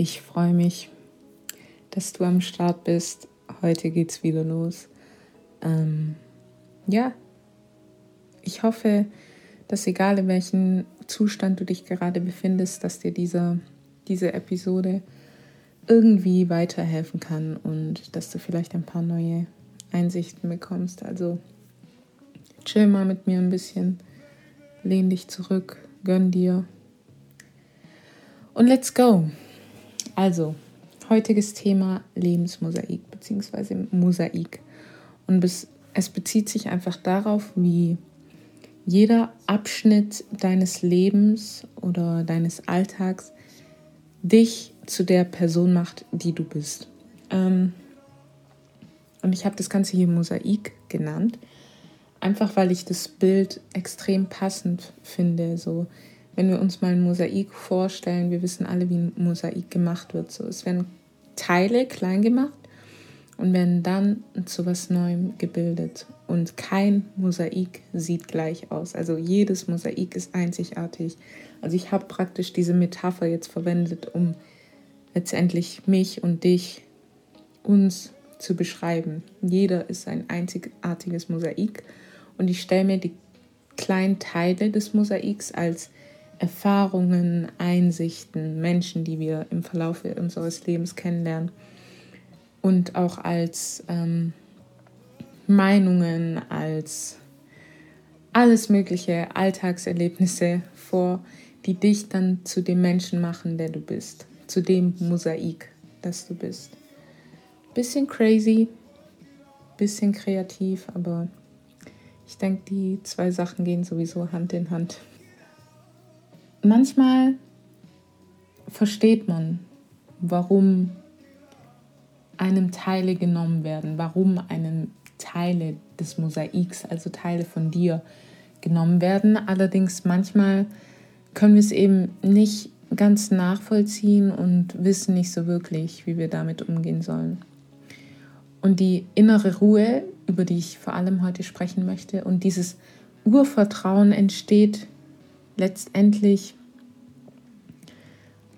Ich freue mich, dass du am Start bist. Heute geht's wieder los. Ähm, ja, ich hoffe, dass egal in welchem Zustand du dich gerade befindest, dass dir dieser, diese Episode irgendwie weiterhelfen kann und dass du vielleicht ein paar neue Einsichten bekommst. Also chill mal mit mir ein bisschen, lehn dich zurück, gönn dir und let's go. Also, heutiges Thema Lebensmosaik bzw. Mosaik. Und es bezieht sich einfach darauf, wie jeder Abschnitt deines Lebens oder deines Alltags dich zu der Person macht, die du bist. Ähm, und ich habe das Ganze hier Mosaik genannt, einfach weil ich das Bild extrem passend finde. So, wenn wir uns mal ein Mosaik vorstellen, wir wissen alle, wie ein Mosaik gemacht wird. So, es werden Teile klein gemacht und werden dann zu was Neuem gebildet. Und kein Mosaik sieht gleich aus. Also jedes Mosaik ist einzigartig. Also ich habe praktisch diese Metapher jetzt verwendet, um letztendlich mich und dich, uns zu beschreiben. Jeder ist ein einzigartiges Mosaik und ich stelle mir die kleinen Teile des Mosaiks als Erfahrungen, Einsichten, Menschen, die wir im Verlauf unseres Lebens kennenlernen. Und auch als ähm, Meinungen, als alles mögliche Alltagserlebnisse vor, die dich dann zu dem Menschen machen, der du bist, zu dem Mosaik, das du bist. Bisschen crazy, bisschen kreativ, aber ich denke, die zwei Sachen gehen sowieso Hand in Hand manchmal versteht man, warum einem Teile genommen werden, warum einem Teile des Mosaiks, also Teile von dir, genommen werden. Allerdings manchmal können wir es eben nicht ganz nachvollziehen und wissen nicht so wirklich, wie wir damit umgehen sollen. Und die innere Ruhe, über die ich vor allem heute sprechen möchte, und dieses Urvertrauen entsteht letztendlich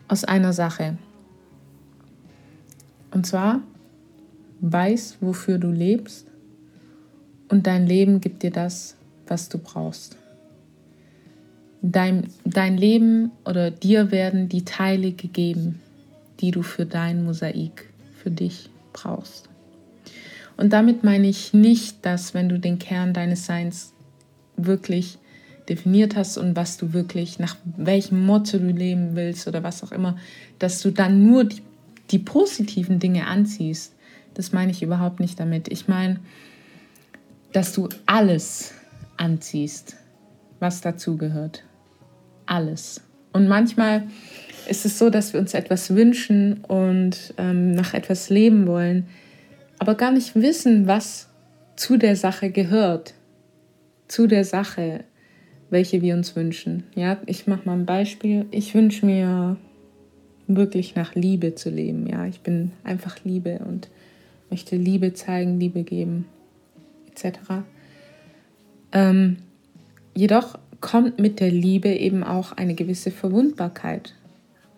aus einer Sache. Und zwar, weiß, wofür du lebst und dein Leben gibt dir das, was du brauchst. Dein, dein Leben oder dir werden die Teile gegeben, die du für dein Mosaik, für dich brauchst. Und damit meine ich nicht, dass wenn du den Kern deines Seins wirklich definiert hast und was du wirklich, nach welchem Motto du leben willst oder was auch immer, dass du dann nur die, die positiven Dinge anziehst. Das meine ich überhaupt nicht damit. Ich meine, dass du alles anziehst, was dazugehört. Alles. Und manchmal ist es so, dass wir uns etwas wünschen und ähm, nach etwas leben wollen, aber gar nicht wissen, was zu der Sache gehört. Zu der Sache, welche wir uns wünschen. Ja, ich mache mal ein Beispiel. Ich wünsche mir wirklich nach Liebe zu leben. Ja, ich bin einfach Liebe und möchte Liebe zeigen, Liebe geben, etc. Ähm, jedoch kommt mit der Liebe eben auch eine gewisse Verwundbarkeit,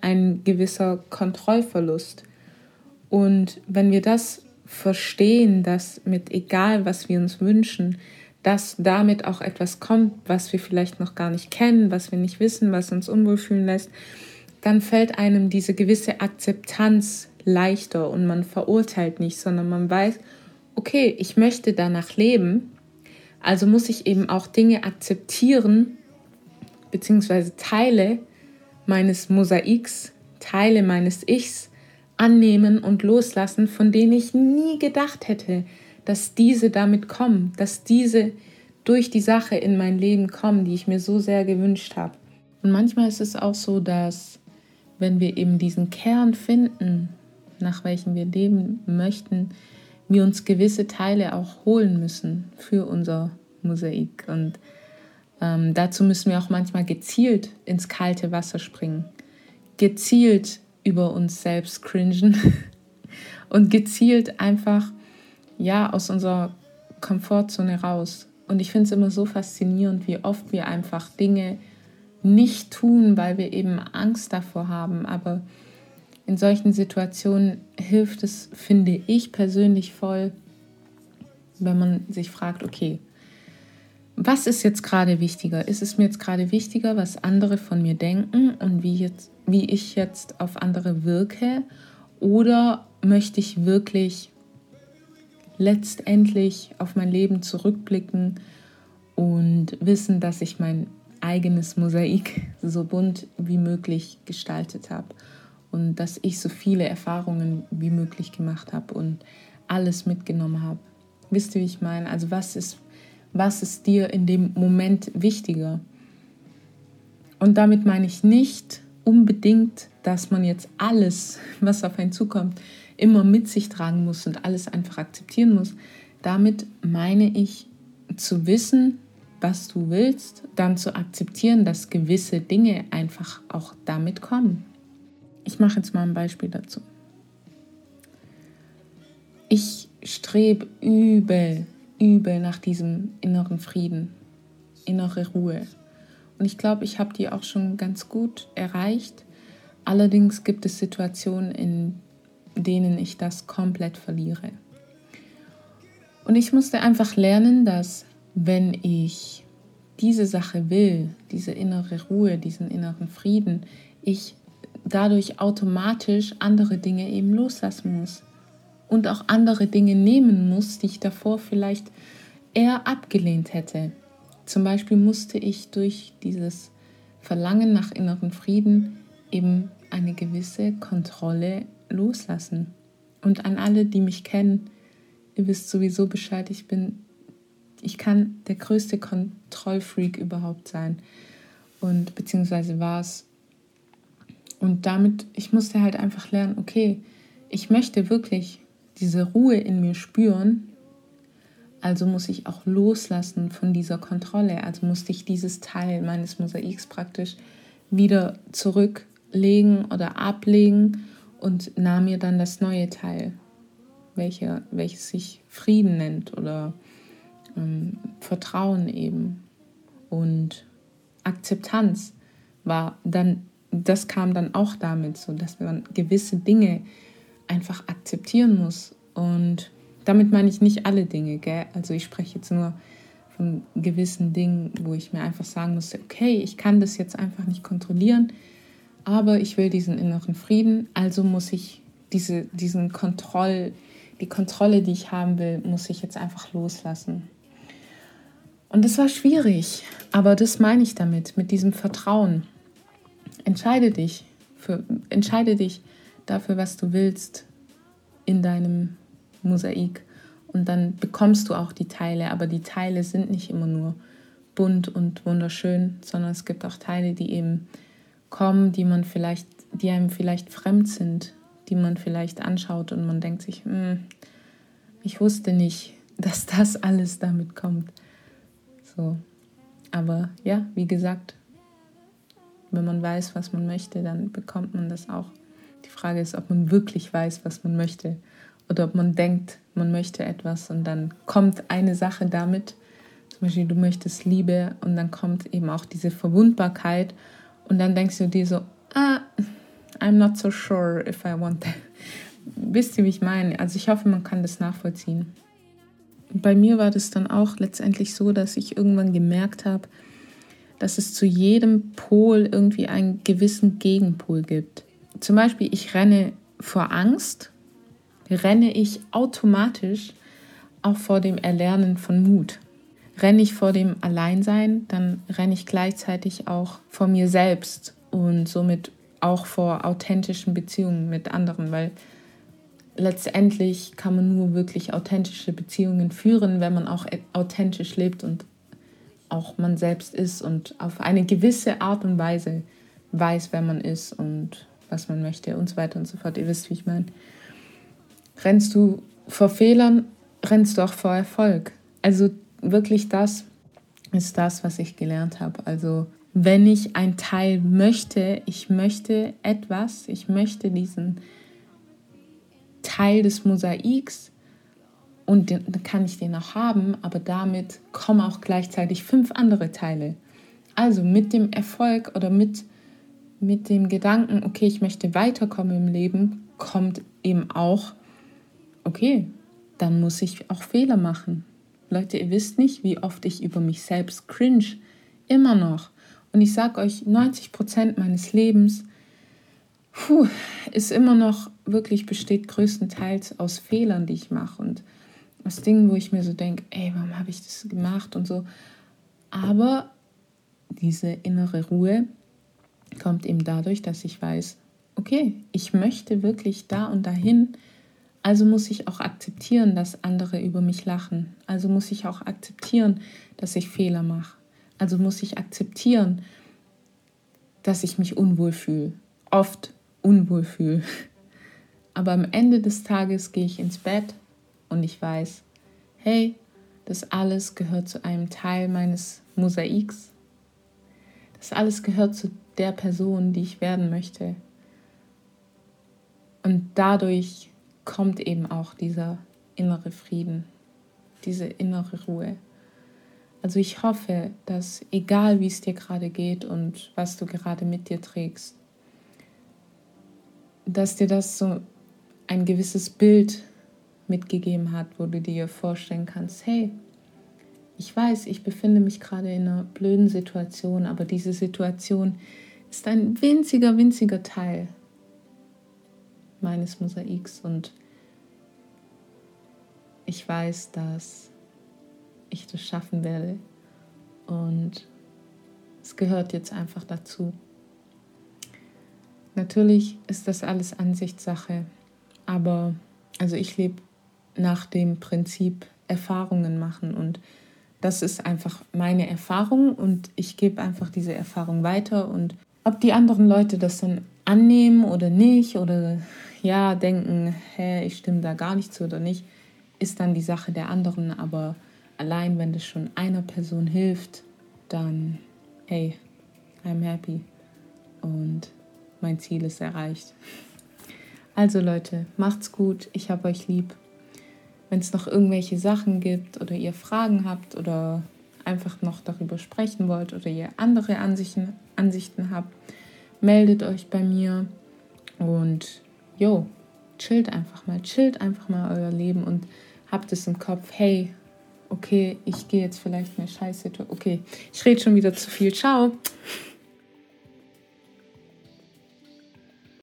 ein gewisser Kontrollverlust. Und wenn wir das verstehen, dass mit egal, was wir uns wünschen, dass damit auch etwas kommt, was wir vielleicht noch gar nicht kennen, was wir nicht wissen, was uns unwohl fühlen lässt, dann fällt einem diese gewisse Akzeptanz leichter und man verurteilt nicht, sondern man weiß, okay, ich möchte danach leben, also muss ich eben auch Dinge akzeptieren, beziehungsweise Teile meines Mosaiks, Teile meines Ichs annehmen und loslassen, von denen ich nie gedacht hätte, dass diese damit kommen, dass diese durch die Sache in mein Leben kommen, die ich mir so sehr gewünscht habe. Und manchmal ist es auch so, dass wenn wir eben diesen Kern finden, nach welchem wir leben möchten, wir uns gewisse Teile auch holen müssen für unser Mosaik. Und ähm, dazu müssen wir auch manchmal gezielt ins kalte Wasser springen, gezielt über uns selbst cringen und gezielt einfach ja, aus unserer Komfortzone raus. Und ich finde es immer so faszinierend, wie oft wir einfach Dinge nicht tun, weil wir eben Angst davor haben. Aber in solchen Situationen hilft es, finde ich persönlich voll, wenn man sich fragt, okay, was ist jetzt gerade wichtiger? Ist es mir jetzt gerade wichtiger, was andere von mir denken und wie, jetzt, wie ich jetzt auf andere wirke? Oder möchte ich wirklich letztendlich auf mein Leben zurückblicken und wissen, dass ich mein eigenes Mosaik so bunt wie möglich gestaltet habe und dass ich so viele Erfahrungen wie möglich gemacht habe und alles mitgenommen habe. Wisst ihr, wie ich meine? Also was ist, was ist dir in dem Moment wichtiger? Und damit meine ich nicht unbedingt, dass man jetzt alles, was auf einen zukommt, immer mit sich tragen muss und alles einfach akzeptieren muss. Damit meine ich zu wissen, was du willst, dann zu akzeptieren, dass gewisse Dinge einfach auch damit kommen. Ich mache jetzt mal ein Beispiel dazu. Ich strebe übel, übel nach diesem inneren Frieden, innere Ruhe. Und ich glaube, ich habe die auch schon ganz gut erreicht. Allerdings gibt es Situationen, in denen ich das komplett verliere. Und ich musste einfach lernen, dass wenn ich diese Sache will, diese innere Ruhe, diesen inneren Frieden, ich dadurch automatisch andere Dinge eben loslassen muss und auch andere Dinge nehmen muss, die ich davor vielleicht eher abgelehnt hätte. Zum Beispiel musste ich durch dieses Verlangen nach inneren Frieden eben eine gewisse Kontrolle loslassen. Und an alle, die mich kennen, ihr wisst sowieso Bescheid, ich bin, ich kann der größte Kontrollfreak überhaupt sein. Und beziehungsweise war es. Und damit, ich musste halt einfach lernen, okay, ich möchte wirklich diese Ruhe in mir spüren, also muss ich auch loslassen von dieser Kontrolle. Also musste ich dieses Teil meines Mosaiks praktisch wieder zurücklegen oder ablegen und nahm mir dann das neue Teil, welche, welches sich Frieden nennt oder ähm, Vertrauen eben. Und Akzeptanz war dann, das kam dann auch damit, so dass man gewisse Dinge einfach akzeptieren muss. Und damit meine ich nicht alle Dinge, gell? Also ich spreche jetzt nur von gewissen Dingen, wo ich mir einfach sagen musste, okay, ich kann das jetzt einfach nicht kontrollieren aber ich will diesen inneren Frieden, also muss ich diese, diesen Kontroll, die Kontrolle, die ich haben will, muss ich jetzt einfach loslassen. Und das war schwierig, aber das meine ich damit, mit diesem Vertrauen. Entscheide dich, für, entscheide dich dafür, was du willst in deinem Mosaik. Und dann bekommst du auch die Teile, aber die Teile sind nicht immer nur bunt und wunderschön, sondern es gibt auch Teile, die eben kommen, die man vielleicht, die einem vielleicht fremd sind, die man vielleicht anschaut und man denkt sich, hm, ich wusste nicht, dass das alles damit kommt. So. Aber ja, wie gesagt, wenn man weiß, was man möchte, dann bekommt man das auch. Die Frage ist, ob man wirklich weiß, was man möchte oder ob man denkt, man möchte etwas und dann kommt eine Sache damit. Zum Beispiel, du möchtest Liebe und dann kommt eben auch diese Verwundbarkeit und dann denkst du dir so, ah, I'm not so sure if I want that. Wisst ihr, wie ich meine? Also ich hoffe, man kann das nachvollziehen. Bei mir war das dann auch letztendlich so, dass ich irgendwann gemerkt habe, dass es zu jedem Pol irgendwie einen gewissen Gegenpol gibt. Zum Beispiel, ich renne vor Angst, renne ich automatisch auch vor dem Erlernen von Mut renne ich vor dem Alleinsein, dann renne ich gleichzeitig auch vor mir selbst und somit auch vor authentischen Beziehungen mit anderen, weil letztendlich kann man nur wirklich authentische Beziehungen führen, wenn man auch authentisch lebt und auch man selbst ist und auf eine gewisse Art und Weise weiß, wer man ist und was man möchte und so weiter und so fort. Ihr wisst, wie ich meine. Rennst du vor Fehlern, rennst du auch vor Erfolg. Also wirklich das ist das, was ich gelernt habe. Also wenn ich ein Teil möchte, ich möchte etwas, ich möchte diesen Teil des Mosaiks und den, dann kann ich den auch haben, aber damit kommen auch gleichzeitig fünf andere Teile. Also mit dem Erfolg oder mit, mit dem Gedanken, okay, ich möchte weiterkommen im Leben, kommt eben auch, okay, dann muss ich auch Fehler machen. Leute, ihr wisst nicht, wie oft ich über mich selbst cringe. Immer noch. Und ich sage euch, 90 Prozent meines Lebens puh, ist immer noch wirklich besteht größtenteils aus Fehlern, die ich mache und aus Dingen, wo ich mir so denke, ey, warum habe ich das gemacht und so. Aber diese innere Ruhe kommt eben dadurch, dass ich weiß, okay, ich möchte wirklich da und dahin, also muss ich auch akzeptieren, dass andere über mich lachen. Also muss ich auch akzeptieren, dass ich Fehler mache. Also muss ich akzeptieren, dass ich mich unwohl fühle. Oft unwohl fühle. Aber am Ende des Tages gehe ich ins Bett und ich weiß, hey, das alles gehört zu einem Teil meines Mosaiks. Das alles gehört zu der Person, die ich werden möchte. Und dadurch kommt eben auch dieser innere Frieden, diese innere Ruhe. Also ich hoffe, dass egal wie es dir gerade geht und was du gerade mit dir trägst, dass dir das so ein gewisses Bild mitgegeben hat, wo du dir vorstellen kannst, hey, ich weiß, ich befinde mich gerade in einer blöden Situation, aber diese Situation ist ein winziger, winziger Teil meines Mosaiks und ich weiß, dass ich das schaffen werde und es gehört jetzt einfach dazu. Natürlich ist das alles Ansichtssache, aber also ich lebe nach dem Prinzip Erfahrungen machen und das ist einfach meine Erfahrung und ich gebe einfach diese Erfahrung weiter und ob die anderen Leute das dann annehmen oder nicht oder ja denken, hä, ich stimme da gar nicht zu oder nicht, ist dann die Sache der anderen, aber allein wenn das schon einer Person hilft, dann hey, I'm happy und mein Ziel ist erreicht. Also Leute, macht's gut, ich habe euch lieb. Wenn es noch irgendwelche Sachen gibt oder ihr Fragen habt oder einfach noch darüber sprechen wollt oder ihr andere Ansichten, Ansichten habt, meldet euch bei mir und jo, chillt einfach mal, chillt einfach mal euer Leben und habt es im Kopf, hey, okay, ich gehe jetzt vielleicht eine Scheiße. Okay, ich rede schon wieder zu viel. Ciao.